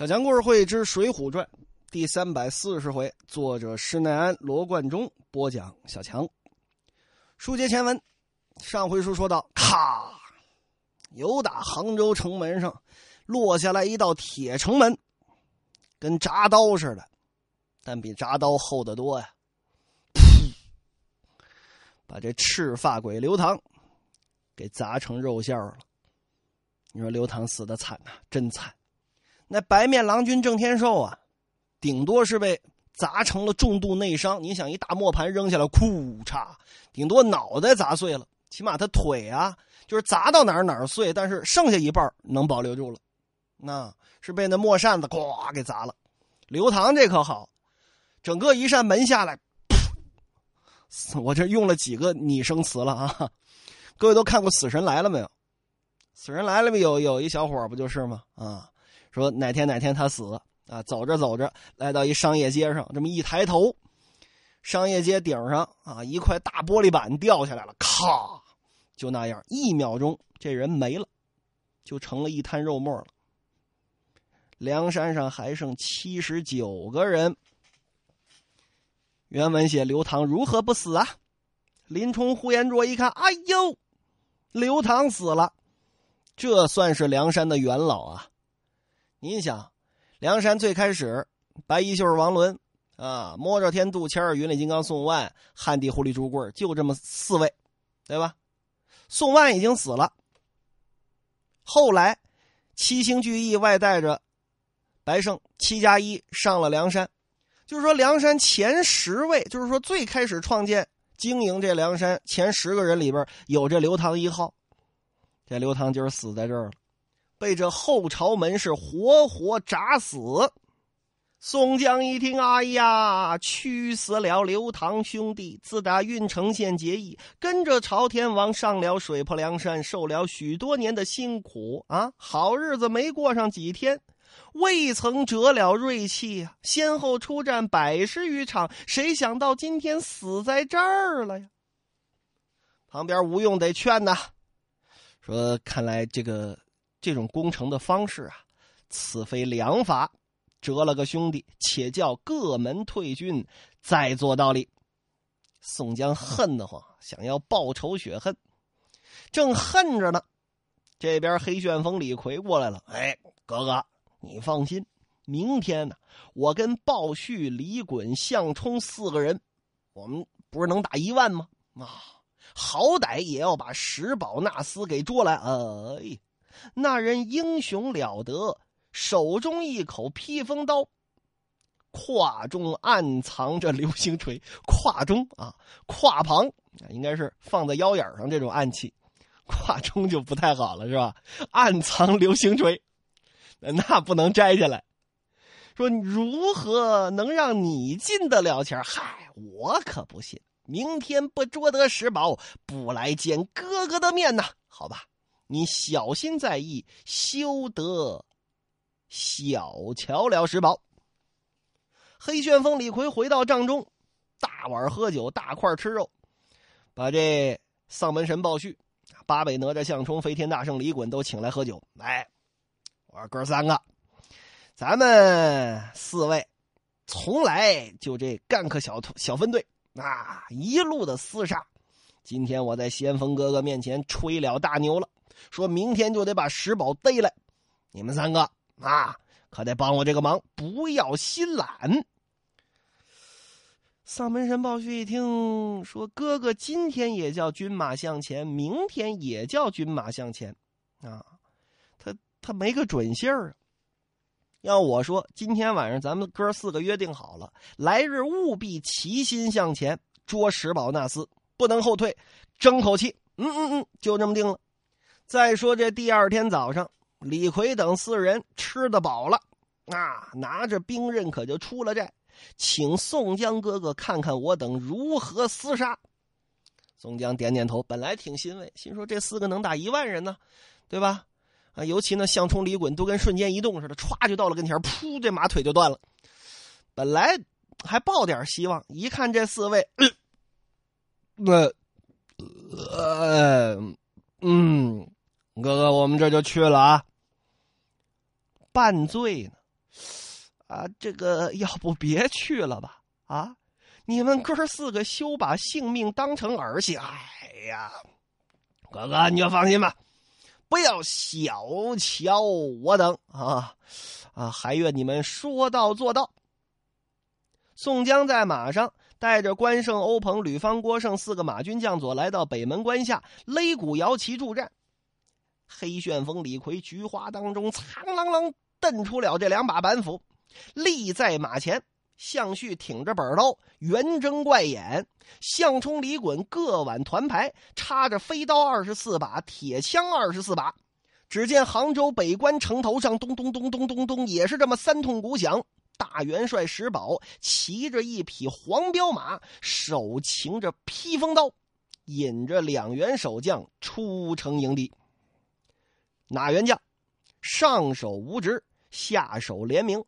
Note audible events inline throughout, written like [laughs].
小强故事会之《水浒传》第三百四十回，作者施耐庵、罗贯中播讲。小强，书接前文，上回书说到，咔，有打杭州城门上落下来一道铁城门，跟铡刀似的，但比铡刀厚得多呀！噗，把这赤发鬼刘唐给砸成肉馅了。你说刘唐死的惨呐，真惨。那白面郎君郑天寿啊，顶多是被砸成了重度内伤。你想，一大磨盘扔下来，库嚓，顶多脑袋砸碎了，起码他腿啊，就是砸到哪儿哪儿碎，但是剩下一半能保留住了。那是被那磨扇子咵给砸了。刘唐这可好，整个一扇门下来，我这用了几个拟声词了啊？各位都看过《死神来了》没有？《死神来了》有有一小伙不就是吗？啊？说哪天哪天他死啊？走着走着，来到一商业街上，这么一抬头，商业街顶上啊，一块大玻璃板掉下来了，咔，就那样，一秒钟，这人没了，就成了一滩肉沫了。梁山上还剩七十九个人。原文写刘唐如何不死啊？林冲、呼延灼一看，哎呦，刘唐死了，这算是梁山的元老啊。您想，梁山最开始，白衣秀是王伦，啊，摸着天、杜谦云里金刚宋万、汉地狐狸朱贵就这么四位，对吧？宋万已经死了。后来，七星聚义外带着白胜七加一上了梁山，就是说梁山前十位，就是说最开始创建经营这梁山前十个人里边有这刘唐一号，这刘唐今儿死在这儿了。被这后朝门是活活铡死。宋江一听，哎呀，屈死了刘唐兄弟！自打郓城县结义，跟着朝天王上了水泊梁山，受了许多年的辛苦啊，好日子没过上几天，未曾折了锐气啊，先后出战百十余场，谁想到今天死在这儿了呀？旁边吴用得劝呐，说：“看来这个。”这种攻城的方式啊，此非良法。折了个兄弟，且叫各门退军，再做道理。宋江恨得慌，想要报仇雪恨，正恨着呢。这边黑旋风李逵过来了，哎，哥哥，你放心，明天呢，我跟鲍旭、李衮、项冲四个人，我们不是能打一万吗？啊，好歹也要把石宝纳斯给捉来。哎。那人英雄了得，手中一口披风刀，胯中暗藏着流星锤。胯中啊，胯旁应该是放在腰眼上这种暗器，胯中就不太好了，是吧？暗藏流星锤，那不能摘下来。说如何能让你进得了钱？嗨，我可不信，明天不捉得石宝，不来见哥哥的面呐？好吧。你小心在意，休得小瞧了石宝。黑旋风李逵回到帐中，大碗喝酒，大块吃肉，把这丧门神鲍旭、八尾哪吒项冲、飞天大圣李衮都请来喝酒。来，我说哥三个，咱们四位从来就这干个小小分队啊，一路的厮杀。今天我在先锋哥哥面前吹了大牛了。说明天就得把石宝逮来，你们三个啊，可得帮我这个忙，不要心懒。丧门神鲍旭一听说，哥哥今天也叫军马向前，明天也叫军马向前，啊，他他没个准信儿啊。要我说，今天晚上咱们哥四个约定好了，来日务必齐心向前捉石宝纳斯，不能后退，争口气。嗯嗯嗯，就这么定了。再说这第二天早上，李逵等四人吃得饱了，啊，拿着兵刃可就出了寨，请宋江哥哥看看我等如何厮杀。宋江点点头，本来挺欣慰，心说这四个能打一万人呢，对吧？啊，尤其那项冲、李衮都跟瞬间移动似的，歘就到了跟前，噗，这马腿就断了。本来还抱点希望，一看这四位，那呃，嗯。哥哥，我们这就去了啊。半醉呢，啊，这个要不别去了吧？啊，你们哥四个休把性命当成儿戏。哎呀，哥哥你就放心吧，不要小瞧我等啊啊！还愿你们说到做到。宋江在马上带着关胜、欧鹏、吕方、郭盛四个马军将佐来到北门关下，擂鼓摇旗助战。黑旋风李逵菊花当中，苍啷啷瞪出了这两把板斧，立在马前。项旭挺着板刀，圆睁怪眼；项冲、李衮各挽团牌，插着飞刀二十四把，铁枪二十四把。只见杭州北关城头上，咚咚咚咚咚咚，也是这么三通鼓响。大元帅石宝骑着一匹黄骠马，手擎着披风刀，引着两员守将出城迎敌。哪员将？上手无职，下手廉明。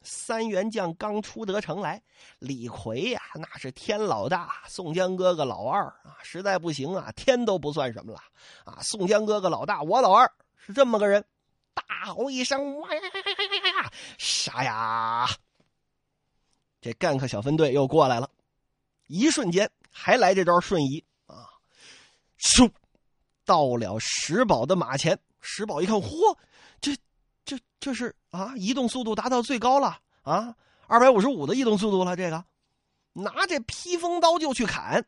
三员将刚出得城来，李逵呀，那是天老大，宋江哥哥老二啊，实在不行啊，天都不算什么了啊。宋江哥哥老大，我老二，是这么个人。大吼一声：“哇呀呀呀呀！杀呀！”这干克小分队又过来了，一瞬间还来这招瞬移啊！嗖，到了石宝的马前。石宝一看，嚯，这这这是啊，移动速度达到最高了啊，二百五十五的移动速度了。这个拿这披风刀就去砍。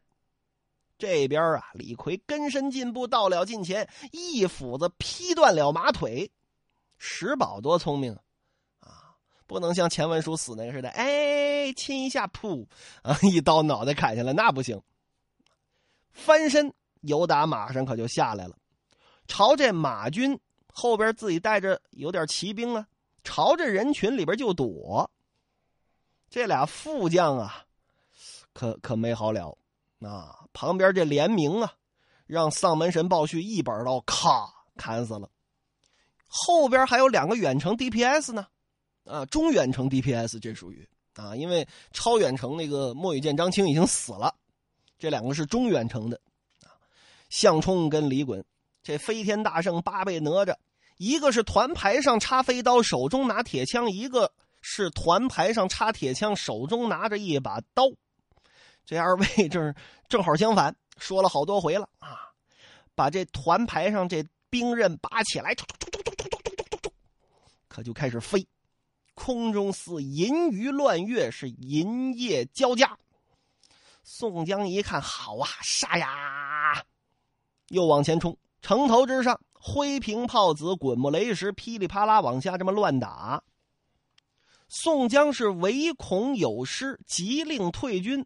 这边啊，李逵跟身进步到了近前，一斧子劈断了马腿。石宝多聪明啊！不能像钱文书死那个似的，哎，亲一下，噗 [laughs] 啊，一刀脑袋砍下来，那不行。翻身由打马上可就下来了，朝这马军后边自己带着有点骑兵啊，朝着人群里边就躲。这俩副将啊，可可没好了啊！旁边这联名啊，让丧门神鲍旭一板刀咔砍死了。后边还有两个远程 DPS 呢，啊，中远程 DPS 这属于啊，因为超远程那个莫羽剑张青已经死了，这两个是中远程的，啊，项冲跟李衮这飞天大圣八倍哪吒，一个是团牌上插飞刀，手中拿铁枪，一个是团牌上插铁枪，手中拿着一把刀，这二位正 [laughs] 正好相反，说了好多回了啊，把这团牌上这兵刃拔起来。可就开始飞，空中似银鱼乱跃，是银叶交加。宋江一看，好啊，杀呀！又往前冲，城头之上，灰瓶炮子、滚木雷石，噼里啪啦往下这么乱打。宋江是唯恐有失，急令退军。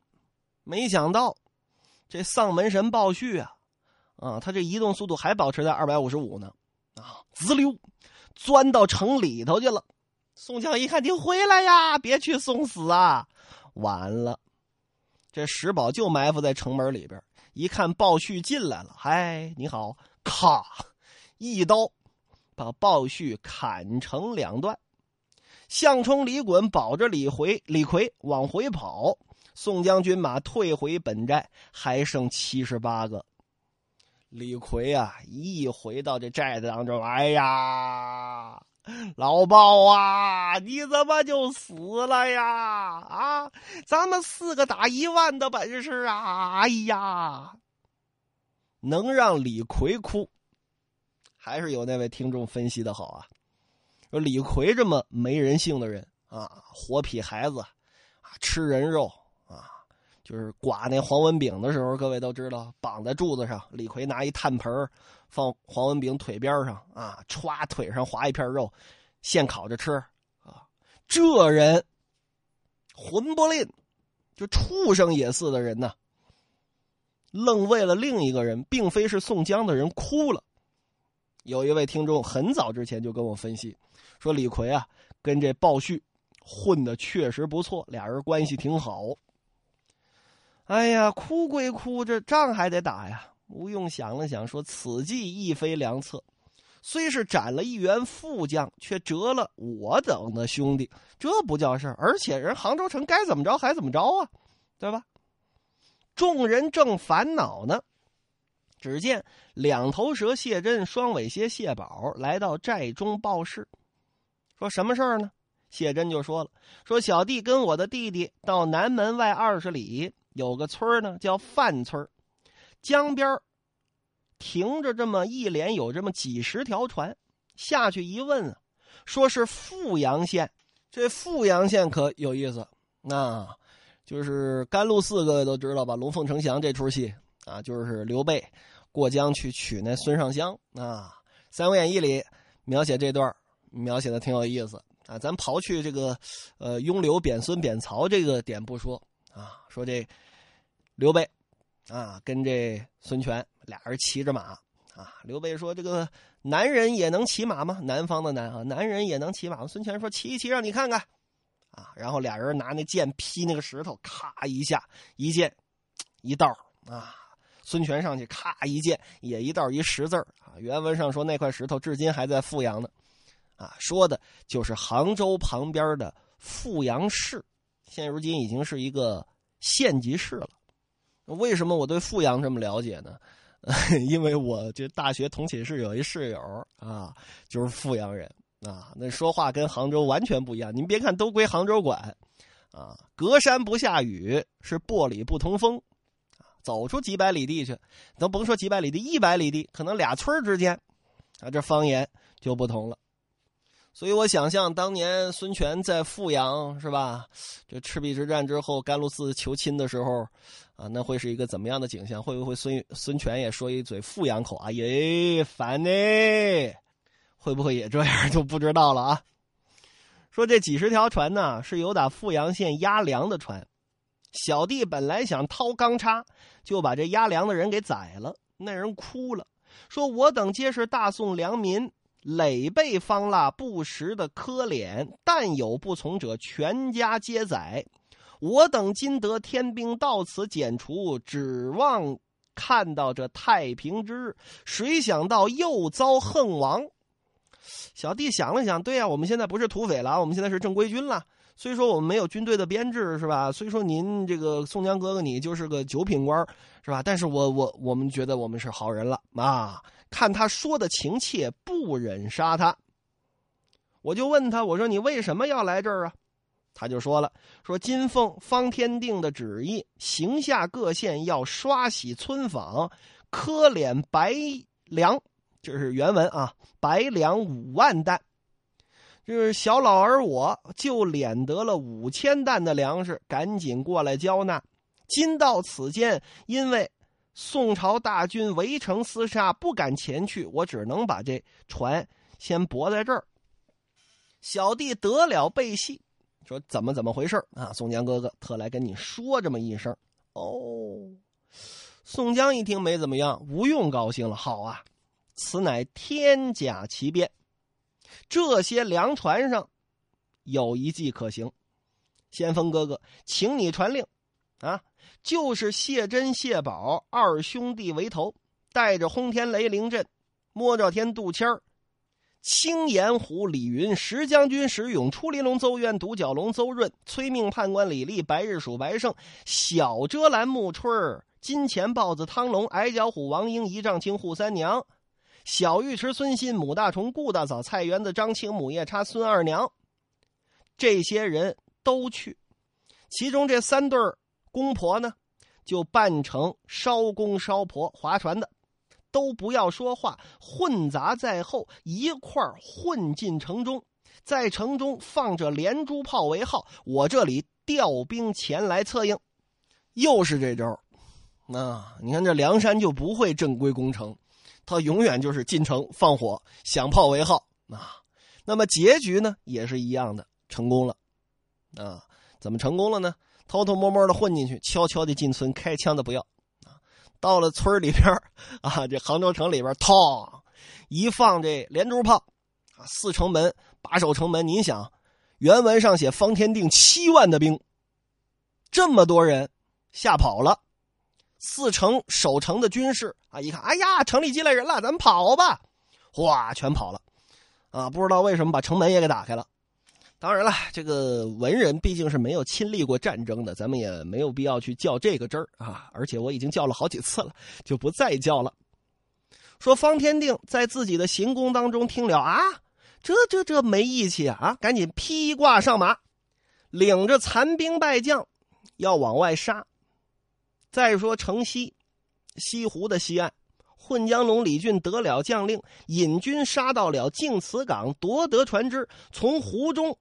没想到，这丧门神鲍旭啊，啊，他这移动速度还保持在二百五十五呢，啊，滋溜。钻到城里头去了，宋江一看，你回来呀，别去送死啊！完了，这石宝就埋伏在城门里边，一看鲍旭进来了，嗨，你好，咔，一刀把鲍旭砍成两段。项冲、李衮保着李回、李逵往回跑，宋江军马退回本寨，还剩七十八个。李逵啊，一回到这寨子当中，哎呀，[laughs] 老鲍啊，你怎么就死了呀？啊，咱们四个打一万的本事啊！哎呀，能让李逵哭，还是有那位听众分析的好啊。说李逵这么没人性的人啊，活痞孩子，啊，吃人肉。就是刮那黄文炳的时候，各位都知道，绑在柱子上，李逵拿一炭盆放黄文炳腿边上啊，歘腿上划一片肉，现烤着吃啊。这人混不吝，就畜生也似的人呢，愣为了另一个人，并非是宋江的人哭了。有一位听众很早之前就跟我分析，说李逵啊跟这鲍旭混的确实不错，俩人关系挺好。哎呀，哭归哭，这仗还得打呀！吴用想了想，说：“此计亦非良策，虽是斩了一员副将，却折了我等的兄弟，这不叫事儿。而且人杭州城该怎么着还怎么着啊，对吧？”众人正烦恼呢，只见两头蛇谢珍、双尾蝎谢宝来到寨中报事，说什么事儿呢？谢珍就说了：“说小弟跟我的弟弟到南门外二十里有个村呢，叫范村江边停着这么一连有这么几十条船，下去一问啊，说是富阳县。这富阳县可有意思，那就是甘露寺，各位都知道吧？龙凤呈祥这出戏啊，就是刘备过江去娶那孙尚香啊，《三国演义》里描写这段描写的挺有意思。啊，咱刨去这个，呃，拥刘贬孙贬曹这个点不说啊，说这刘备啊跟这孙权俩人骑着马啊，刘备说这个男人也能骑马吗？南方的男啊，男人也能骑马？孙权说骑一骑让你看看啊，然后俩人拿那剑劈那个石头，咔一下一剑一道啊，孙权上去咔一剑也一道一十字啊，原文上说那块石头至今还在富阳呢。啊，说的就是杭州旁边的富阳市，现如今已经是一个县级市了。为什么我对富阳这么了解呢？[laughs] 因为我这大学同寝室有一室友啊，就是富阳人啊，那说话跟杭州完全不一样。您别看都归杭州管，啊，隔山不下雨，是玻里不通风，走出几百里地去，都甭说几百里地，一百里地，可能俩村之间，啊，这方言就不同了。所以我想象当年孙权在富阳是吧？这赤壁之战之后，甘露寺求亲的时候，啊，那会是一个怎么样的景象？会不会孙孙权也说一嘴富阳口啊？耶，烦呢！会不会也这样就不知道了啊？说这几十条船呢，是由打富阳县押粮的船。小弟本来想掏钢叉，就把这押粮的人给宰了。那人哭了，说我等皆是大宋良民。累被方腊不时的磕脸，但有不从者，全家皆宰。我等今得天兵到此剪除，指望看到这太平之日，谁想到又遭横亡。小弟想了想，对呀，我们现在不是土匪了，我们现在是正规军了。虽说我们没有军队的编制，是吧？虽说您这个宋江哥哥你就是个九品官，是吧？但是我我我们觉得我们是好人了啊。看他说的情切，不忍杀他。我就问他，我说你为什么要来这儿啊？他就说了，说金凤方天定的旨意，行下各县要刷洗村坊，科敛白粮，这是原文啊，白粮五万担。就是小老儿我就敛得了五千担的粮食，赶紧过来交纳。今到此间，因为。宋朝大军围城厮杀，不敢前去，我只能把这船先泊在这儿。小弟得了背戏，说怎么怎么回事啊？宋江哥哥特来跟你说这么一声。哦，宋江一听没怎么样，吴用高兴了。好啊，此乃天甲奇变。这些粮船上有一计可行，先锋哥哥，请你传令啊！就是谢珍、谢宝二兄弟为头，带着轰天雷凌阵、摸着天杜谦儿、青岩虎李云、石将军石勇、出林龙邹渊、独角龙邹润、催命判官李立、白日鼠白胜、小遮拦木春儿、金钱豹子汤龙、矮脚虎王英、一丈青扈三娘、小尉迟孙新、母大虫顾大嫂、菜园子张青、母夜叉孙二娘，这些人都去，其中这三对儿。公婆呢，就扮成烧公烧婆划船的，都不要说话，混杂在后，一块混进城中，在城中放着连珠炮为号，我这里调兵前来策应。又是这招啊！你看这梁山就不会正规攻城，他永远就是进城放火，响炮为号啊。那么结局呢，也是一样的，成功了啊？怎么成功了呢？偷偷摸摸的混进去，悄悄的进村，开枪的不要，到了村里边 [laughs] 啊，这杭州城里边，嘡，一放这连珠炮，啊，四城门把守城门，您想，原文上写方天定七万的兵，这么多人吓跑了，四城守城的军士啊，一看，哎呀，城里进来人了，咱们跑吧，哗，全跑了，啊，不知道为什么把城门也给打开了。当然了，这个文人毕竟是没有亲历过战争的，咱们也没有必要去较这个真儿啊。而且我已经较了好几次了，就不再较了。说方天定在自己的行宫当中听了啊，这这这没义气！啊，赶紧披挂上马，领着残兵败将要往外杀。再说城西，西湖的西岸，混江龙李俊得了将令，引军杀到了净慈港，夺得船只，从湖中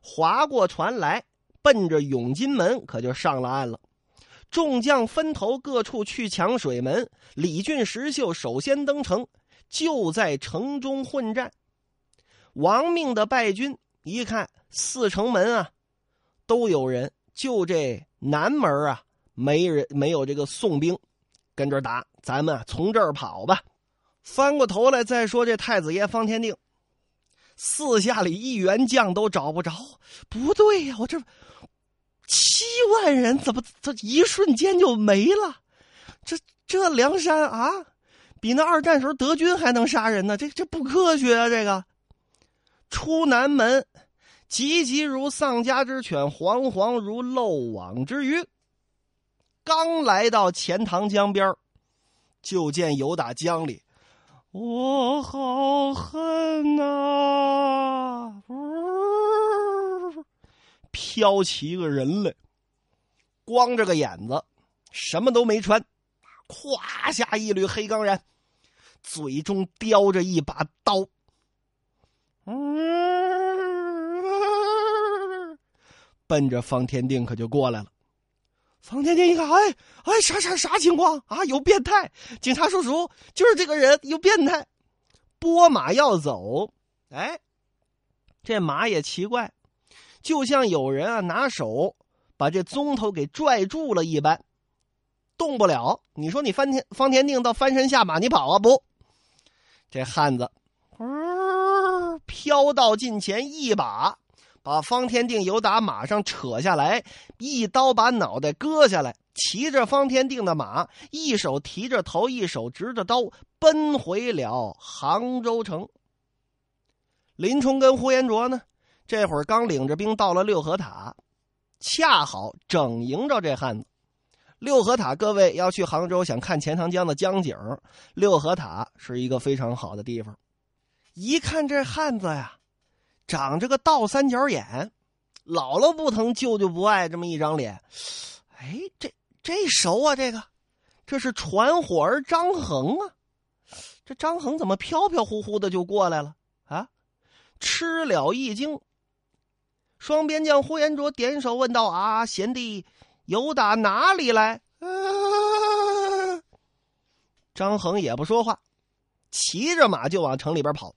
划过船来，奔着永金门，可就上了岸了。众将分头各处去抢水门，李俊、石秀首先登城，就在城中混战。亡命的败军一看四城门啊，都有人，就这南门啊。没人没有这个宋兵跟这打，咱们啊从这儿跑吧。翻过头来再说这太子爷方天定，四下里一员将都找不着。不对呀，我这七万人怎么这一瞬间就没了？这这梁山啊，比那二战时候德军还能杀人呢？这这不科学啊！这个出南门，急急如丧家之犬，惶惶如漏网之鱼。刚来到钱塘江边就见有打江里，我好恨呐！飘起一个人来，光着个眼子，什么都没穿，胯下一缕黑钢髯，嘴中叼着一把刀，奔着方天定可就过来了。方天定一看，哎哎，啥啥啥情况啊？有变态！警察叔叔，就是这个人有变态。拨马要走，哎，这马也奇怪，就像有人啊拿手把这棕头给拽住了一般，动不了。你说你翻天方天定到翻身下马，你跑啊不？这汉子，呜飘到近前一把。把方天定由打马上扯下来，一刀把脑袋割下来，骑着方天定的马，一手提着头，一手执着刀，奔回了杭州城。林冲跟呼延灼呢，这会儿刚领着兵到了六合塔，恰好整迎着这汉子。六合塔，各位要去杭州想看钱塘江的江景，六合塔是一个非常好的地方。一看这汉子呀。长着个倒三角眼，姥姥不疼，舅舅不爱，这么一张脸，哎，这这熟啊！这个，这是传火儿张衡啊！这张衡怎么飘飘忽忽的就过来了啊？吃了一惊。双边将呼延灼点手问道：“啊，贤弟，有打哪里来？”张衡也不说话，骑着马就往城里边跑。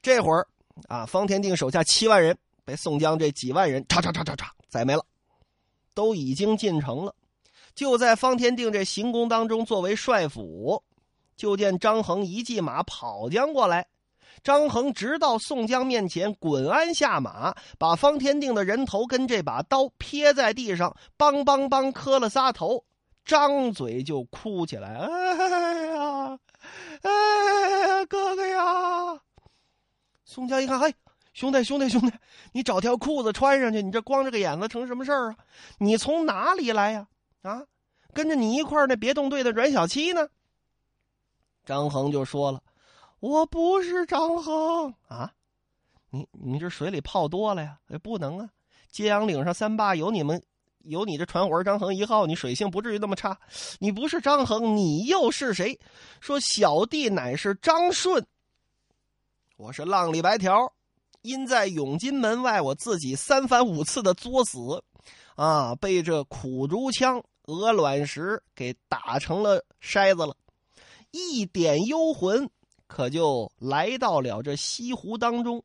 这会儿。啊！方天定手下七万人被宋江这几万人嚓嚓嚓嚓嚓宰没了，都已经进城了。就在方天定这行宫当中，作为帅府，就见张衡一骑马跑将过来。张衡直到宋江面前，滚鞍下马，把方天定的人头跟这把刀撇在地上，梆梆梆磕了仨头，张嘴就哭起来：“哎呀，哎呀，哥哥呀！”宋江一看，嘿，兄弟，兄弟，兄弟，你找条裤子穿上去，你这光着个眼子成什么事儿啊？你从哪里来呀？啊，跟着你一块儿那别动队的阮小七呢？张衡就说了：“我不是张衡啊，你你这水里泡多了呀？不能啊！揭阳岭上三霸有你们，有你这传火张衡一号，你水性不至于那么差。你不是张衡，你又是谁？说小弟乃是张顺。”我是浪里白条，因在永金门外，我自己三番五次的作死，啊，被这苦竹枪、鹅卵石给打成了筛子了，一点幽魂，可就来到了这西湖当中。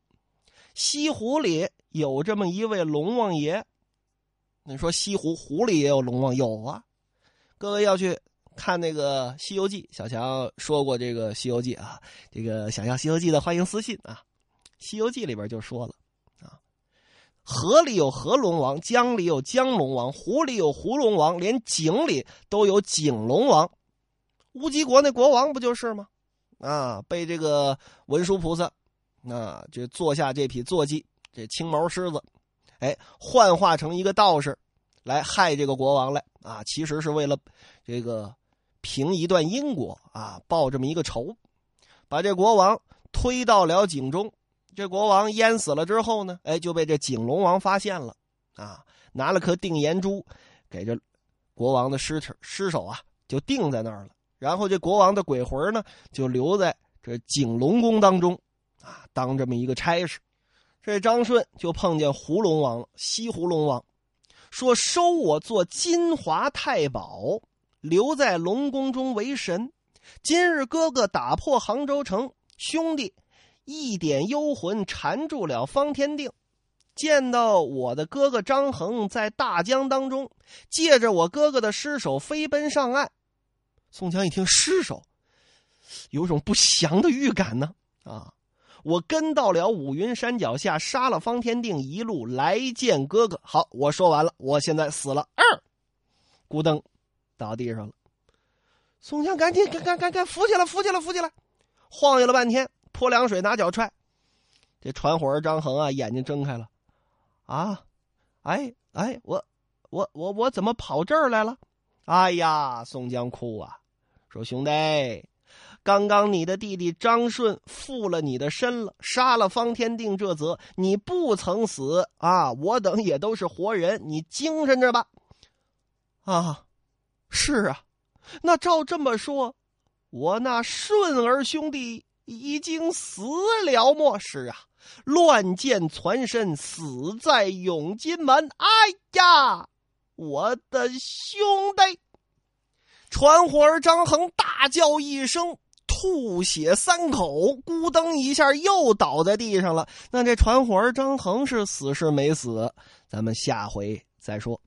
西湖里有这么一位龙王爷，你说西湖湖里也有龙王？有啊，各位要去。看那个《西游记》，小强说过这个《西游记》啊，这个想要《西游记》的欢迎私信啊，《西游记》里边就说了啊，河里有河龙王，江里有江龙王，湖里有湖龙王，连井里都有井龙王。乌鸡国那国王不就是吗？啊，被这个文殊菩萨啊，就坐下这匹坐骑，这青毛狮子，哎，幻化成一个道士来害这个国王来啊，其实是为了这个。凭一段因果啊，报这么一个仇，把这国王推到了井中。这国王淹死了之后呢，哎，就被这井龙王发现了，啊，拿了颗定颜珠，给这国王的尸体尸首啊，就定在那儿了。然后这国王的鬼魂呢，就留在这景龙宫当中，啊，当这么一个差事。这张顺就碰见胡龙王了，西胡龙王，说收我做金华太保，留在龙宫中为神。今日哥哥打破杭州城，兄弟。一点幽魂缠住了方天定，见到我的哥哥张衡在大江当中，借着我哥哥的尸首飞奔上岸。宋江一听尸首，有种不祥的预感呢。啊，我跟到了五云山脚下，杀了方天定，一路来见哥哥。好，我说完了，我现在死了。二，咕噔，倒地上了。宋江赶紧赶赶赶赶扶起来，扶起来，扶起来，晃悠了半天。泼凉水，拿脚踹，这传火儿张衡啊，眼睛睁开了，啊，哎哎，我我我我怎么跑这儿来了？哎呀，宋江哭啊，说兄弟，刚刚你的弟弟张顺负了你的身了，杀了方天定这则，你不曾死啊，我等也都是活人，你精神着吧。啊，是啊，那照这么说，我那顺儿兄弟。已经死了么？是啊，乱箭攒身，死在永金门。哎呀，我的兄弟！传火儿张衡大叫一声，吐血三口，咕噔一下又倒在地上了。那这传火儿张衡是死是没死？咱们下回再说。